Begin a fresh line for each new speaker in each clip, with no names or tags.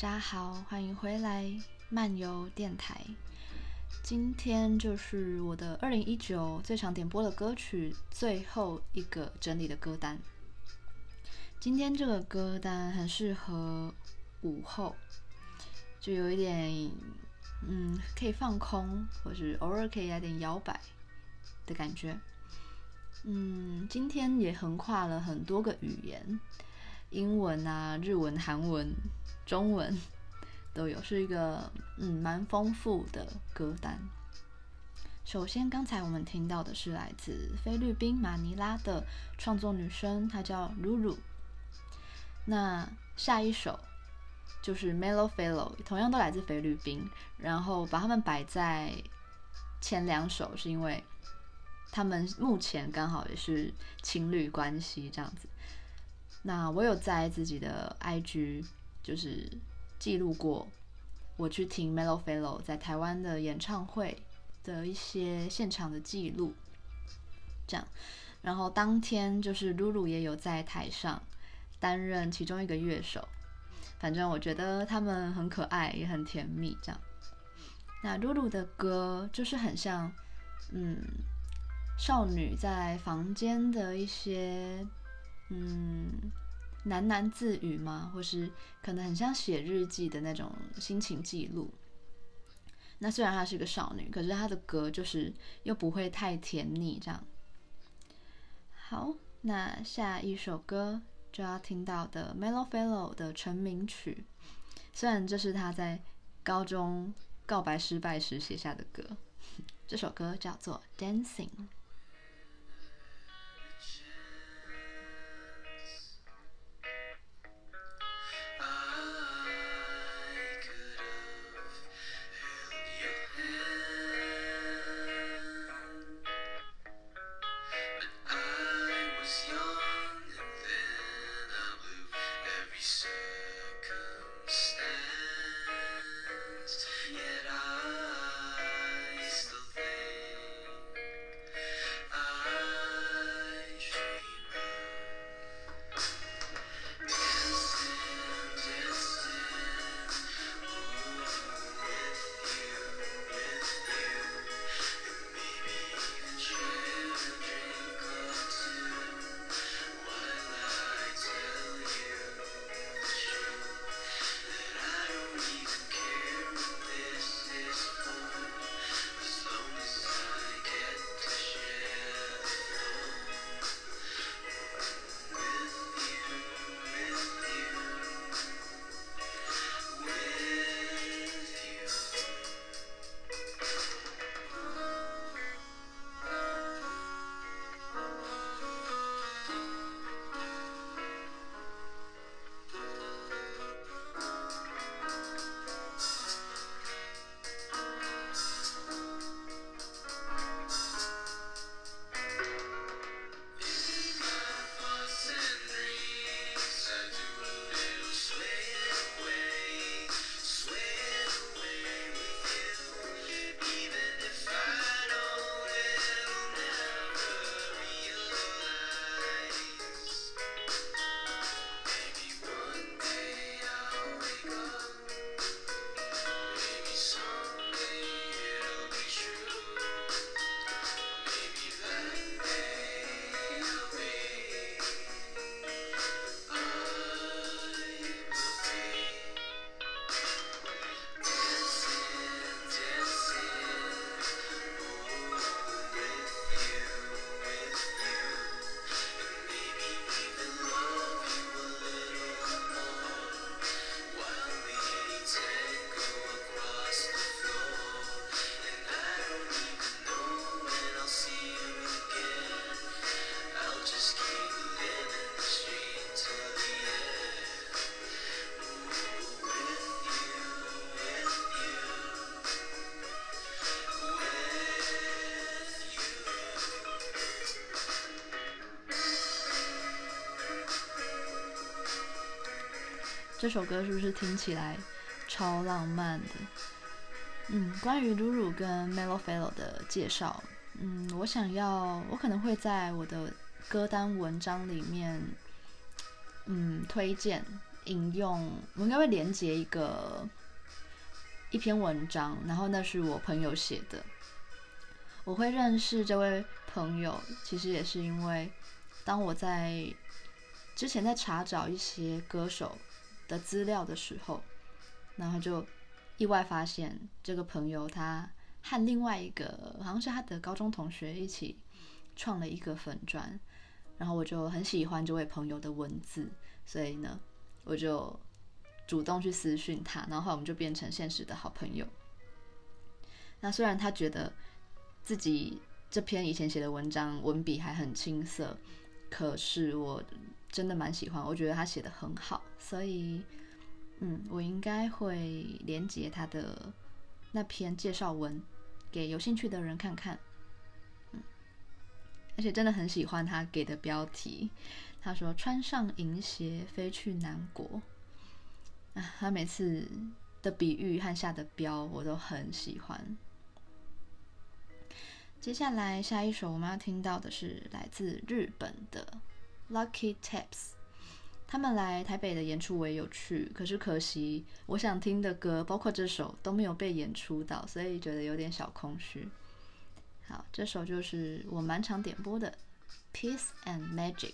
大家好，欢迎回来漫游电台。今天就是我的二零一九最常点播的歌曲最后一个整理的歌单。今天这个歌单很适合午后，就有一点嗯，可以放空，或是偶尔可以来点摇摆的感觉。嗯，今天也横跨了很多个语言。英文啊，日文、韩文、中文都有，是一个嗯蛮丰富的歌单。首先，刚才我们听到的是来自菲律宾马尼拉的创作女生，她叫露露。那下一首就是 Melo Fellow，同样都来自菲律宾，然后把他们摆在前两首，是因为他们目前刚好也是情侣关系这样子。那我有在自己的 IG 就是记录过我去听 Mellow Fellow 在台湾的演唱会的一些现场的记录，这样，然后当天就是露露也有在台上担任其中一个乐手，反正我觉得他们很可爱也很甜蜜，这样。那露露的歌就是很像，嗯，少女在房间的一些。嗯，喃喃自语吗？或是可能很像写日记的那种心情记录。那虽然她是个少女，可是她的歌就是又不会太甜腻这样。好，那下一首歌就要听到的 Melo Fellow 的成名曲，虽然这是他在高中告白失败时写下的歌，这首歌叫做 Dancing。这首歌是不是听起来超浪漫的？嗯，关于露露跟 Melo Fello 的介绍，嗯，我想要，我可能会在我的歌单文章里面，嗯，推荐
引用，我应该会连接一个一篇文章，然后那是我朋友写的。我会认识这位朋友，其实也是因为当我在之前在查找一些歌手的资料的时候，然后就意外发现这个朋友他和另外一个好像是他的高中同学一起创了一个粉专，然后我就很喜欢这位朋友的文字，所以呢。我就主动去私讯他，然后后我们就变成现实的好朋友。那虽然他觉得自己这篇以前写的文章文笔还很青涩，可是我真的蛮喜欢，我觉得他写的很好，所以嗯，我应该会连接他的那篇介绍文给有兴趣的人看看。而且真的很喜欢他给的标题。他说：“穿上银鞋飞去南国。”啊，他每次的比喻和下的标我都很喜欢。接下来下一首我们要听到的是来自日本的 Lucky Taps，他们来台北的演出我也有去，可是可惜我想听的歌，包括这首都没有被演出到，所以觉得有点小空虚。好，这首就是我满场点播的《Peace and Magic》。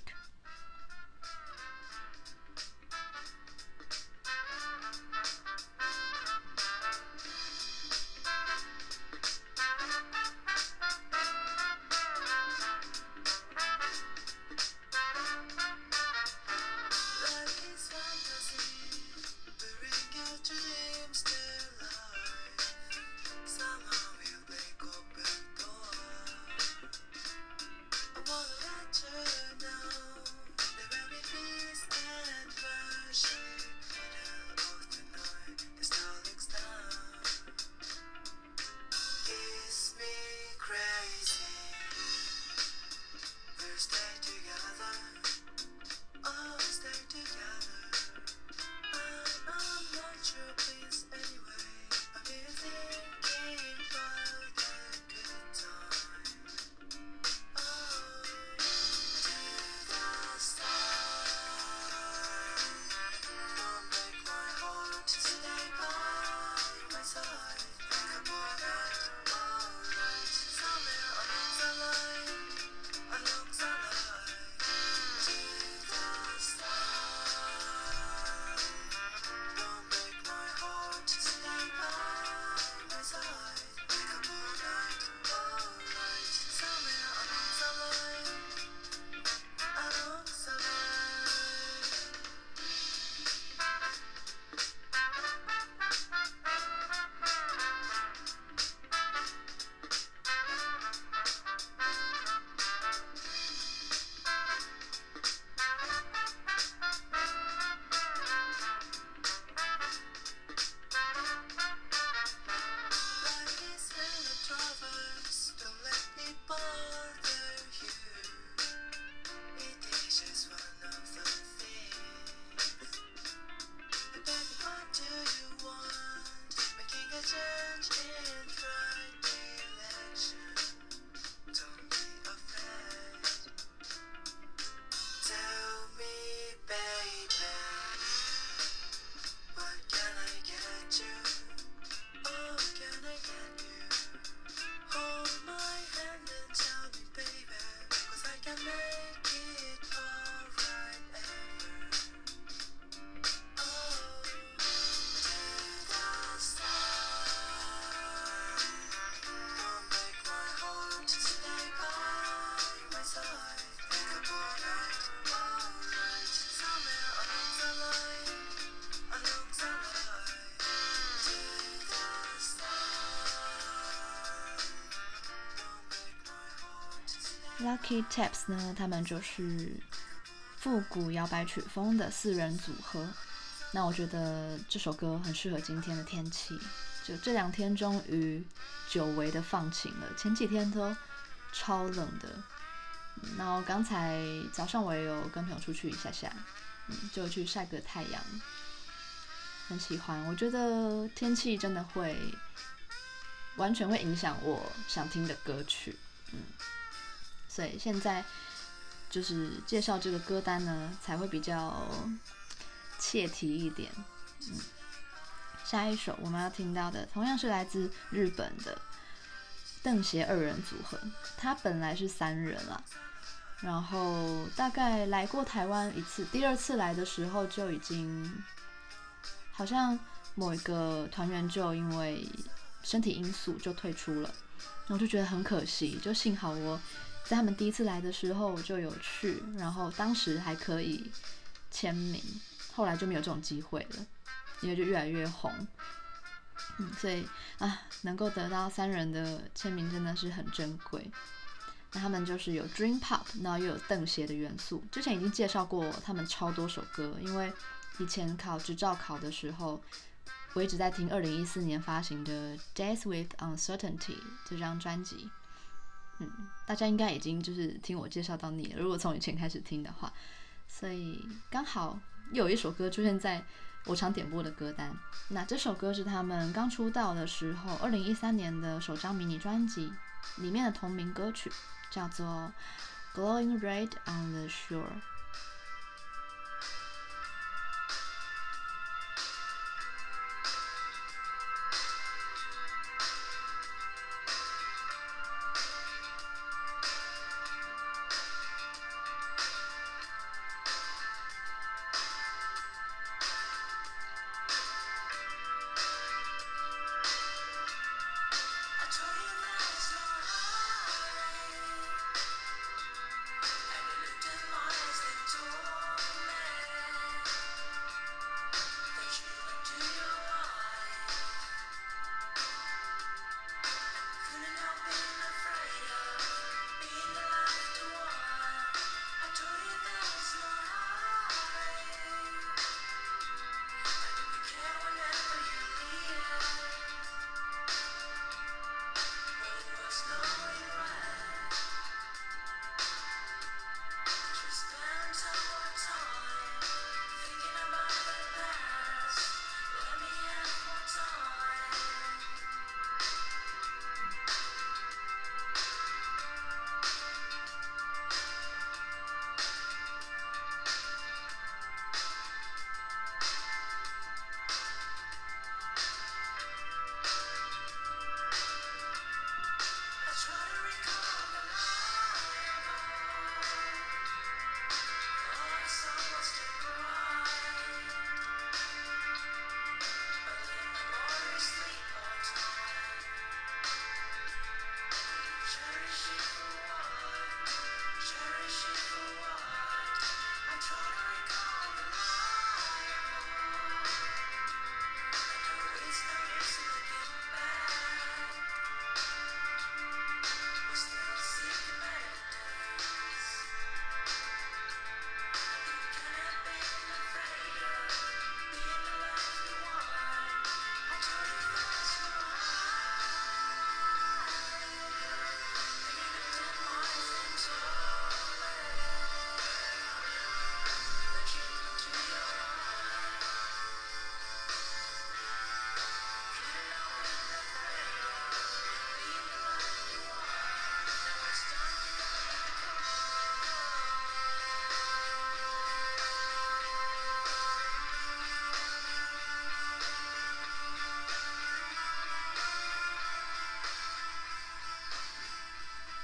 Lucky Taps 呢，他们就是复古摇摆曲风的四人组合。那我觉得这首歌很适合今天的天气，就这两天终于久违的放晴了，前几天都超冷的。然后刚才早上我也有跟朋友出去一下下，嗯，就去晒个太阳，很喜欢。我觉得天气真的会完全会影响我想听的歌曲，嗯。所以现在就是介绍这个歌单呢，才会比较切题一点。嗯，下一首我们要听到的同样是来自日本的邓邪二人组合，他本来是三人啊，然后大概来过台湾一次，第二次来的时候就已经好像某一个团员就因为身体因素就退出了，然后就觉得很可惜，就幸好我。在他们第一次来的时候，我就有去，然后当时还可以签名，后来就没有这种机会了，因为就越来越红，嗯，所以啊，能够得到三人的签名真的是很珍贵。那他们就是有 Dream Pop，然后又有邓鞋的元素。之前已经介绍过他们超多首歌，因为以前考执照考的时候，我一直在听二零一四年发行的《Death with Uncertainty》这张专辑。嗯，大家应该已经就是听我介绍到你了。如果从以前开始听的话，所以刚好又有一首歌出现在我常点播的歌单。那这首歌是他们刚出道的时候，二零一三年的首张迷你专辑里面的同名歌曲，叫做《Glowing Red on the Shore》。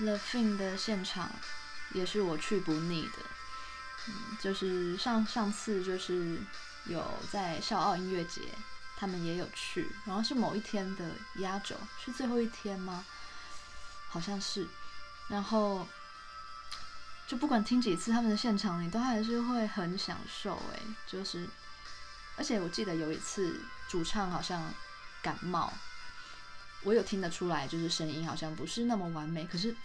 The Fin 的现场也是我去不腻的，嗯，就是上上次就是有在笑傲音乐节，他们也有去，然后是某一天的压轴，是最后一天吗？好像是，然后就不管听几次他们的现场，你都还是会很享受，哎，就是，而且我记得有一次主唱好像感冒，我有听得出来，就是声音好像不是那么完美，可是。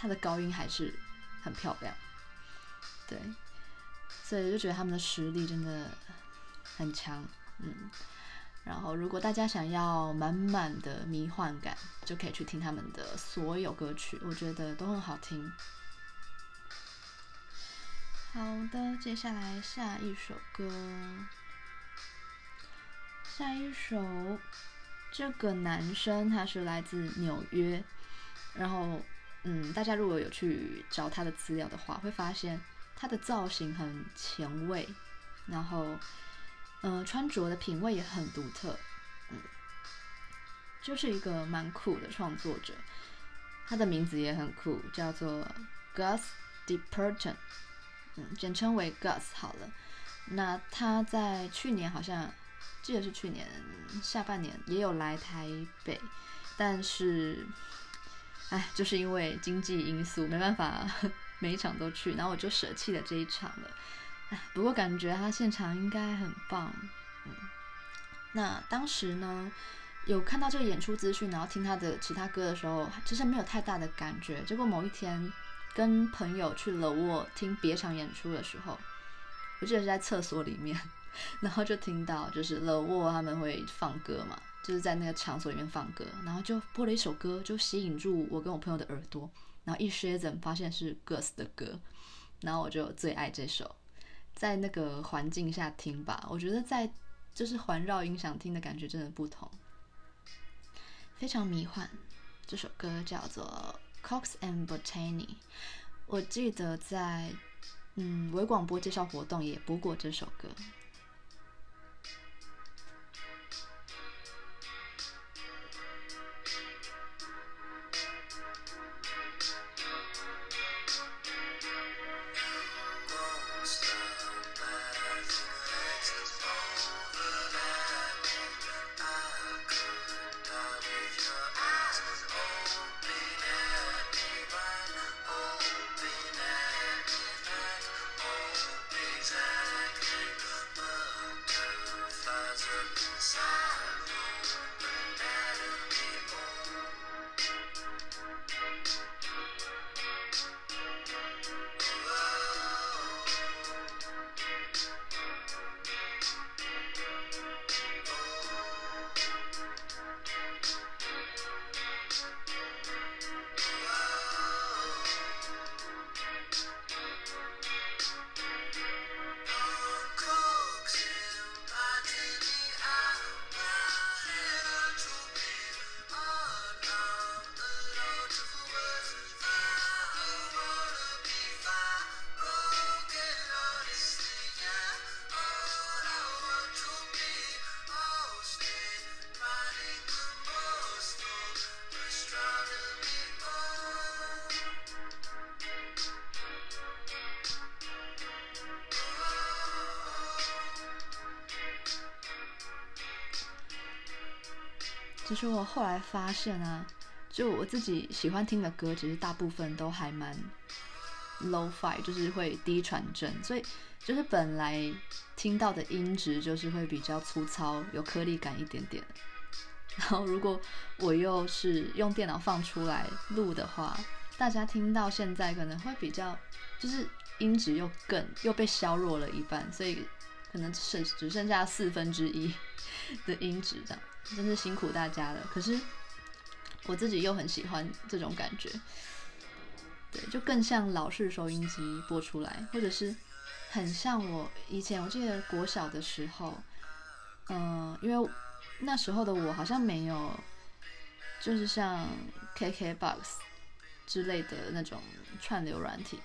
他的高音还是很漂亮，对，所以就觉得他们的实力真的很强，嗯。然后，如果大家想要满满的迷幻感，就可以去听他们的所有歌曲，我觉得都很好听。好的，接下来下一首歌，下一首，这个男生他是来自纽约，然后。嗯，大家如果有去找他的资料的话，会发现他的造型很前卫，然后嗯、穿着的品味也很独特，嗯，就是一个蛮酷的创作者。他的名字也很酷，叫做 Gus Dipperton，嗯，简称为 Gus 好了。那他在去年好像记得是去年下半年也有来台北，但是，哎，就是因为经济因素没办法 每一场都去，然后我就舍弃了这一场了。哎，不过感觉他现场应该很棒。嗯，那当时呢，有看到这个演出资讯，然后听他的其他歌的时候，其实没有太大的感觉。结果某一天跟朋友去了沃听别场演出的时候，我记得是在厕所里面，然后就听到就是 The Wall 他们会放歌嘛，就是在那个场所里面放歌，然后就播了一首歌，就吸引住我跟我朋友的耳朵，然后一瞥怎发现是 Gus 的歌，然后我就最爱这首。在那个环境下听吧，我觉得在就是环绕音响听的感觉真的不同，非常迷幻。这首歌叫做《Cox and Botany》，我记得在嗯微广播介绍活动也播过这首歌。其实我后来发现啊，就我自己喜欢听的歌，其实大部分都还蛮 low-fi，就是会低传真，所以就是本来听到的音质就是会比较粗糙，有颗粒感一点点。然后如果我又是用电脑放出来录的话，大家听到现在可能会比较，就是音质又更又被削弱了一半，所以可能剩只剩下四分之一的音质这样。真是辛苦大家了，可是我自己又很喜欢这种感觉，对，就更像老式收音机播出来，或者是很像我以前我记得国小的时候，嗯、因为那时候的我好像没有，就是像 KKBOX 之类的那种串流软体，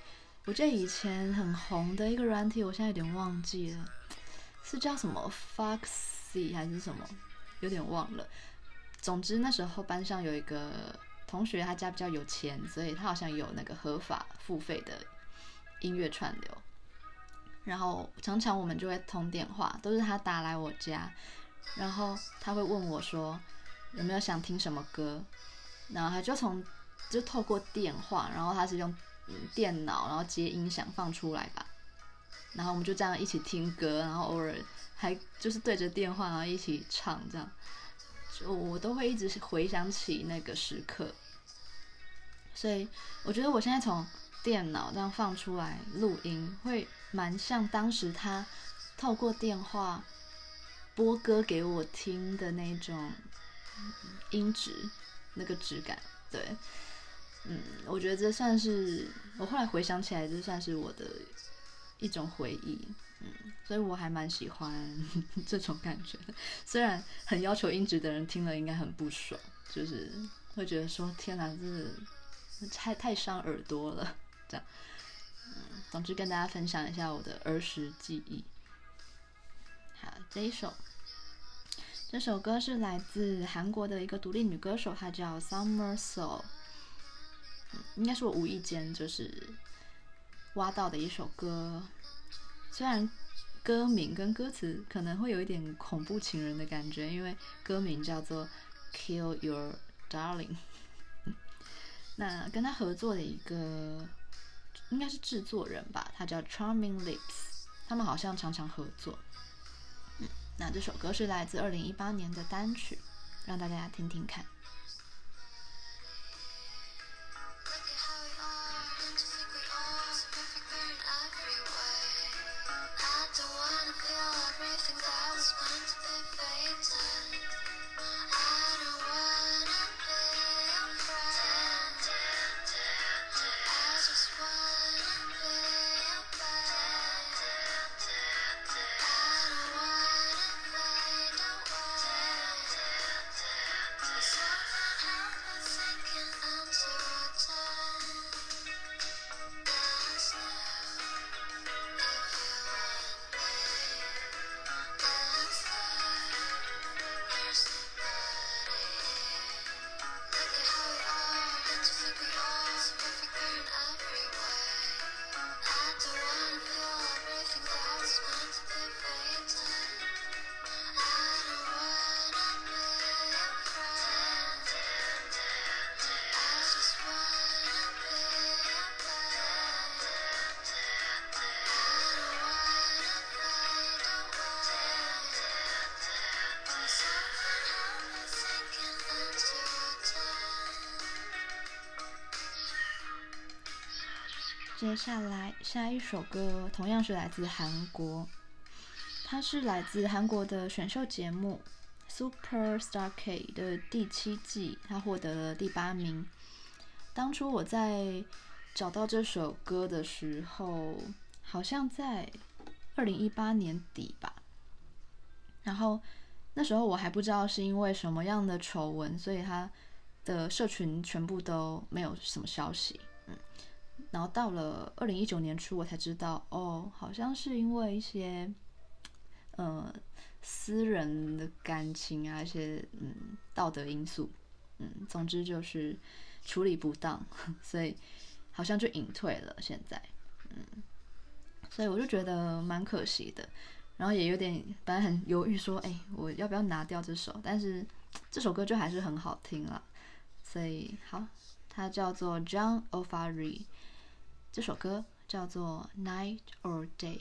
我记得以前很红的一个软体，我现在有点忘记了，是叫什么 Foxy 还是什么？有点忘了，总之那时候班上有一个同学，他家比较有钱，所以他好像有那个合法付费的音乐串流。然后常常我们就会通电话，都是他打来我家，然后他会问我说有没有想听什么歌，然后他就从就透过电话，然后他是用电脑，然后接音响放出来吧，然后我们就这样一起听歌，然后偶尔。还就是对着电话，然后一起唱，这样，就我都会一直回想起那个时刻。所以我觉得我现在从电脑这样放出来录音，会蛮像当时他透过电话播歌给我听的那种音质，那个质感。对，嗯，我觉得这算是我后来回想起来，这算是我的一种回忆。所以我还蛮喜欢 这种感觉的，虽然很要求音质的人听了应该很不爽，就是会觉得说天哪，这太太伤耳朵了。这样，嗯，总之跟大家分享一下我的儿时记忆。好，这一首。这首歌是来自韩国的一个独立女歌手，她叫 Summer Soul。应该是我无意间就是挖到的一首歌，虽然歌名跟歌词可能会有一点恐怖情人的感觉，因为歌名叫做 Kill Your Darling。那跟他合作的一个应该是制作人吧，他叫 Charming Lips，他们好像常常合作。那这首歌是来自二零一八年的单曲，让大家听听看。接下来下一首歌同样是来自韩国，它是来自韩国的选秀节目《Super Star K》的第七季，它获得了第八名。当初我在找到这首歌的时候，好像在二零一八年底吧。然后那时候我还不知道是因为什么样的丑闻，所以它的社群全部都没有什么消息。嗯然后到了二零一九年初，我才知道，哦，好像是因为一些，呃，私人的感情啊，一些嗯道德因素，嗯，总之就是处理不当，所以好像就隐退了。现在，嗯，所以我就觉得蛮可惜的，然后也有点本来很犹豫说，哎，我要不要拿掉这首？但是这首歌就还是很好听了，所以好，它叫做 John Ofari。这首歌叫做《Night or Day》。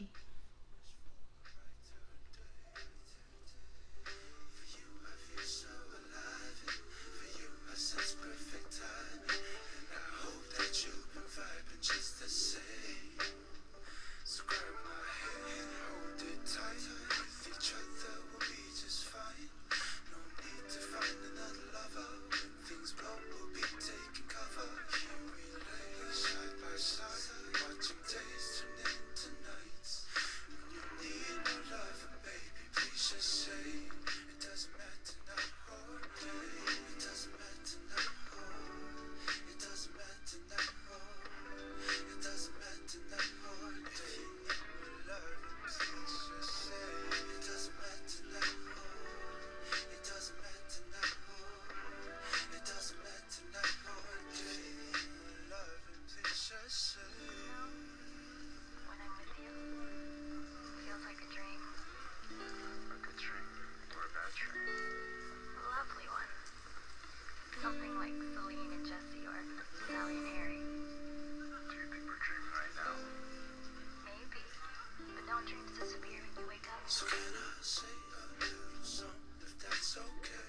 So can I say a little song if that's okay?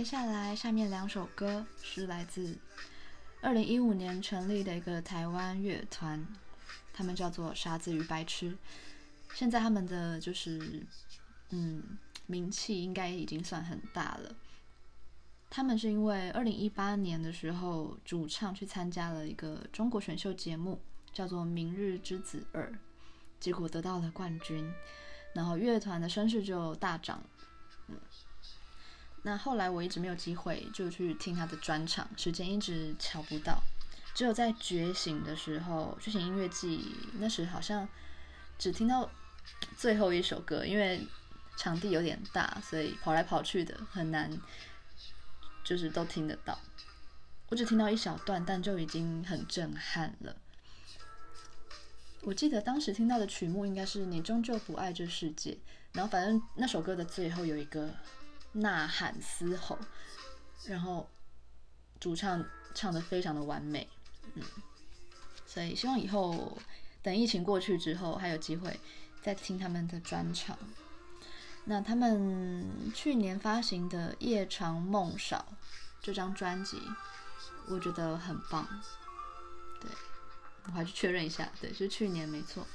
接下来下面两首歌是来自二零一五年成立的一个台湾乐团，他们叫做傻子与白痴。现在他们的就是嗯名气应该已经算很大了。他们是因为二零一八年的时候，主唱去参加了一个中国选秀节目，叫做《明日之子二》，结果得到了冠军，然后乐团的声势就大涨。嗯。那后来我一直没有机会就去听他的专场，时间一直瞧不到。只有在觉醒的时候，觉醒音乐季那时好像只听到最后一首歌，因为场地有点大，所以跑来跑去的很难，就是都听得到。我只听到一小段，但就已经很震撼了。我记得当时听到的曲目应该是《你终究不爱这世界》，然后反正那首歌的最后有一个。呐喊嘶吼，然后主唱唱得非常的完美，嗯，所以希望以后等疫情过去之后，还有机会再听他们的专场。那他们去年发行的《夜长梦少》这张专辑，我觉得很棒。对，我还是确认一下，对，是去年没错。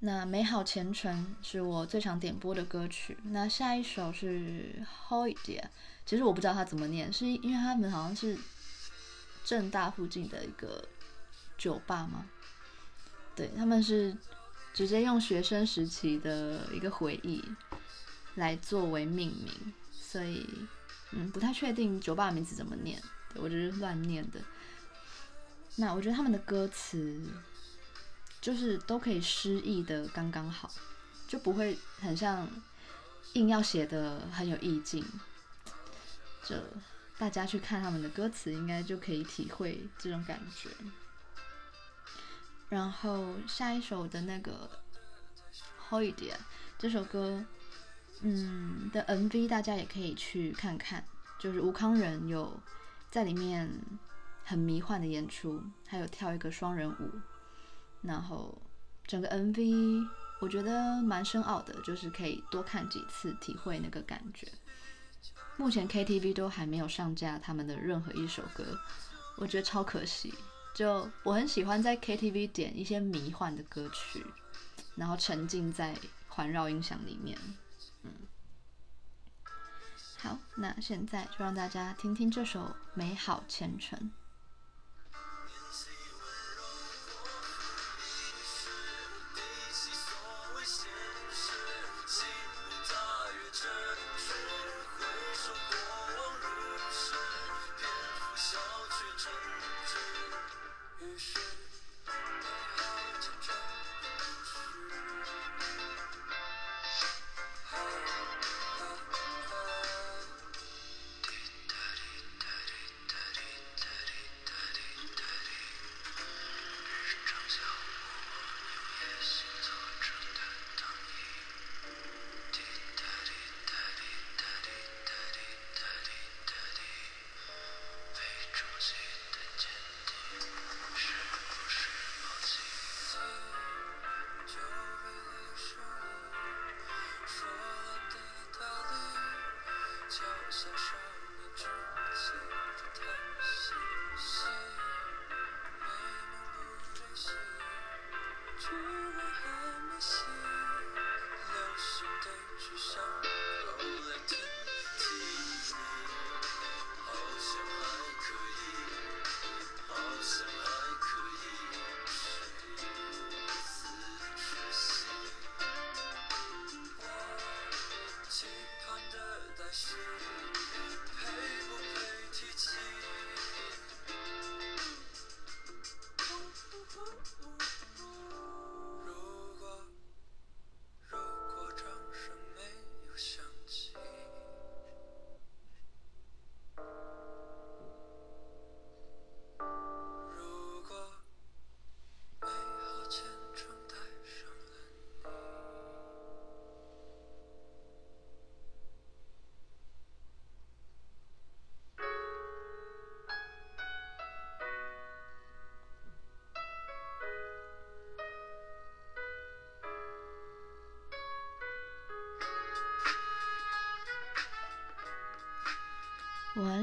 那美好前程是我最常点播的歌曲。那下一首是 Hoydia，其实我不知道它怎么念，是因为他们好像是正大附近的一个酒吧吗？对，他们是直接用学生时期的一个回忆来作为命名，所以嗯，不太确定酒吧名字怎么念，我就是乱念的。那我觉得他们的歌词。就是都可以诗意的刚刚好，就不会很像硬要写的很有意境。这大家去看他们的歌词，应该就可以体会这种感觉。然后下一首的那个《Hoydia》这首歌，嗯的 MV 大家也可以去看看，就是吴康仁有在里面很迷幻的演出，还有跳一个双人舞。然后整个 MV 我觉得蛮深奥的，就是可以多看几次体会那个感觉。目前 KTV 都还没有上架他们的任何一首歌，我觉得超可惜。就我很喜欢在 KTV 点一些迷幻的歌曲，然后沉浸在环绕音响里面。嗯，好，那现在就让大家听听这首《美好前程》。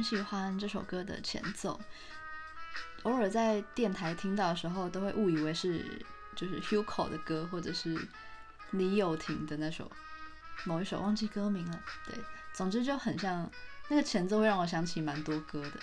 喜欢这首歌的前奏，偶尔在电台听到的时候，都会误以为是就是 Hugo 的歌，或者是李友廷的那首某一首，忘记歌名了。对，总之就很像那个前奏，会让我想起蛮多歌的。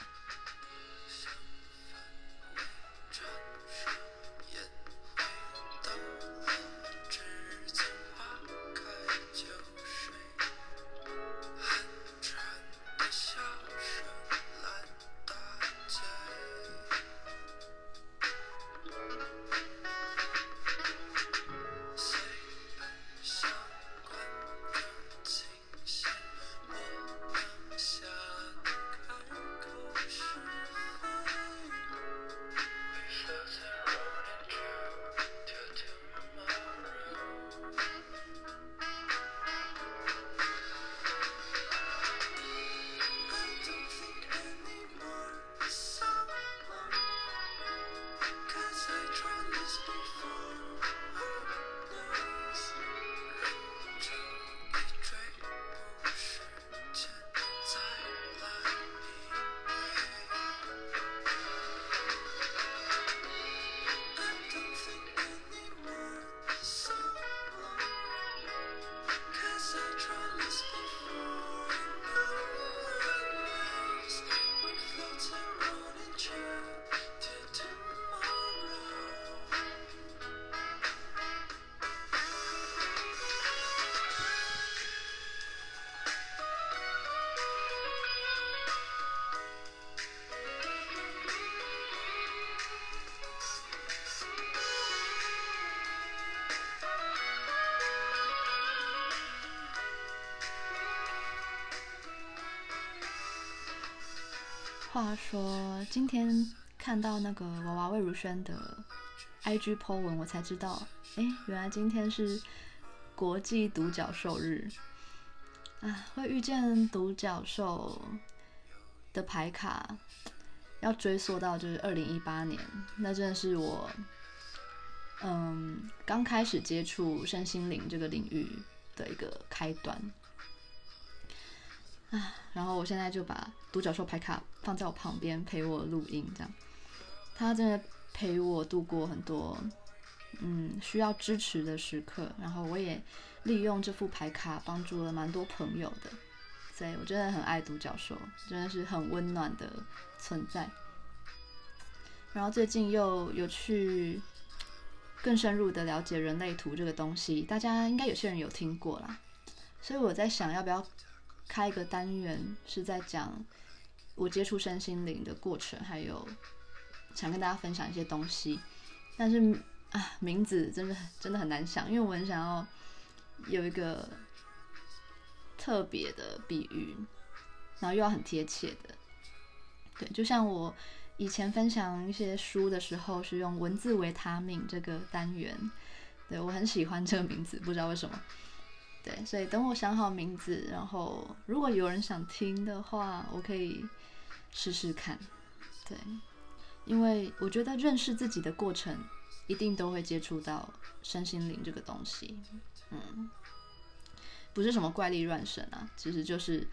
话说，今天看到那个娃娃魏如萱的 IG po 文，我才知道，哎，原来今天是国际独角兽日啊！会遇见独角兽的牌卡，要追溯到就是二零一八年，那真的是我，嗯，刚开始接触身心灵这个领域的一个开端。啊，然后我现在就把独角兽牌卡放在我旁边陪我录音，这样，他真的陪我度过很多，嗯，需要支持的时刻。然后我也利用这副牌卡帮助了蛮多朋友的，所以我真的很爱独角兽，真的是很温暖的存在。然后最近又有去更深入的了解人类图这个东西，大家应该有些人有听过啦，所以我在想要不要。开一个单元是在讲我接触身心灵的过程，还有想跟大家分享一些东西。但是啊，名字真的真的很难想，因为我很想要有一个特别的比喻，然后又要很贴切的。对，就像我以前分享一些书的时候，是用文字维他命这个单元。对，我很喜欢这个名字，不知道为什么。对，所以等我想好名字，然后如果有人想听的话，我可以试试看。对，因为我觉得认识自己的过程，一定都会接触到身心灵这个东西。嗯，不是什么怪力乱神啊，其实就是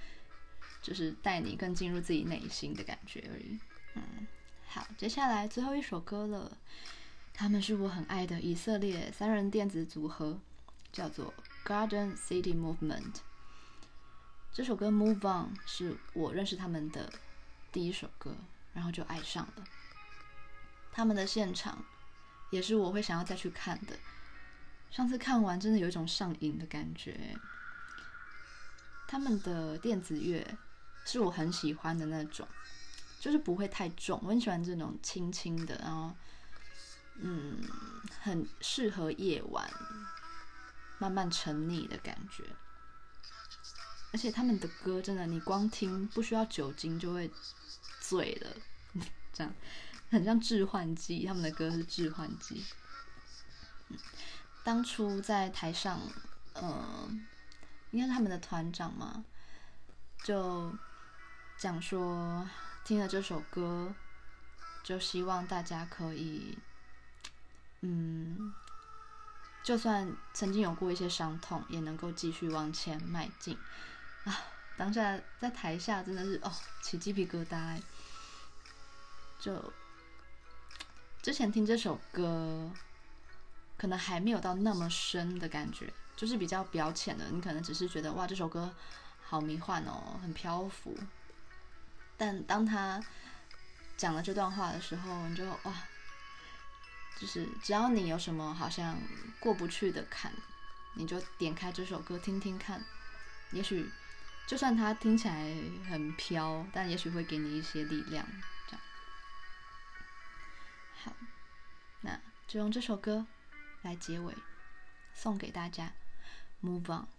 就是带你更进入自己内心的感觉而已。嗯，好，接下来最后一首歌了，他们是我很爱的以色列三人电子组合，叫做。Garden City Movement 这首歌《Move On》是我认识他们的第一首歌，然后就爱上了。他们的现场也是我会想要再去看的。上次看完真的有一种上瘾的感觉。他们的电子乐是我很喜欢的那种，就是不会太重，我很喜欢这种轻轻的，然后嗯，很适合夜晚。慢慢沉溺的感觉，而且他们的歌真的，你光听不需要酒精就会醉了，这样很像致幻剂。他们的歌是致幻剂。当初在台上，嗯、呃，应该是他们的团长嘛，就讲说听了这首歌，就希望大家可以，嗯。就算曾经有过一些伤痛，也能够继续往前迈进啊！当下在台下真的是哦，起鸡皮疙瘩。就之前听这首歌，可能还没有到那么深的感觉，就是比较表浅的。你可能只是觉得哇，这首歌好迷幻哦，很漂浮。但当他讲了这段话的时候，你就哇，就是只要你有什么好像过不去的坎，你就点开这首歌听听看，也许就算它听起来很飘，但也许会给你一些力量。好，那就用这首歌来结尾，送给大家，Move On。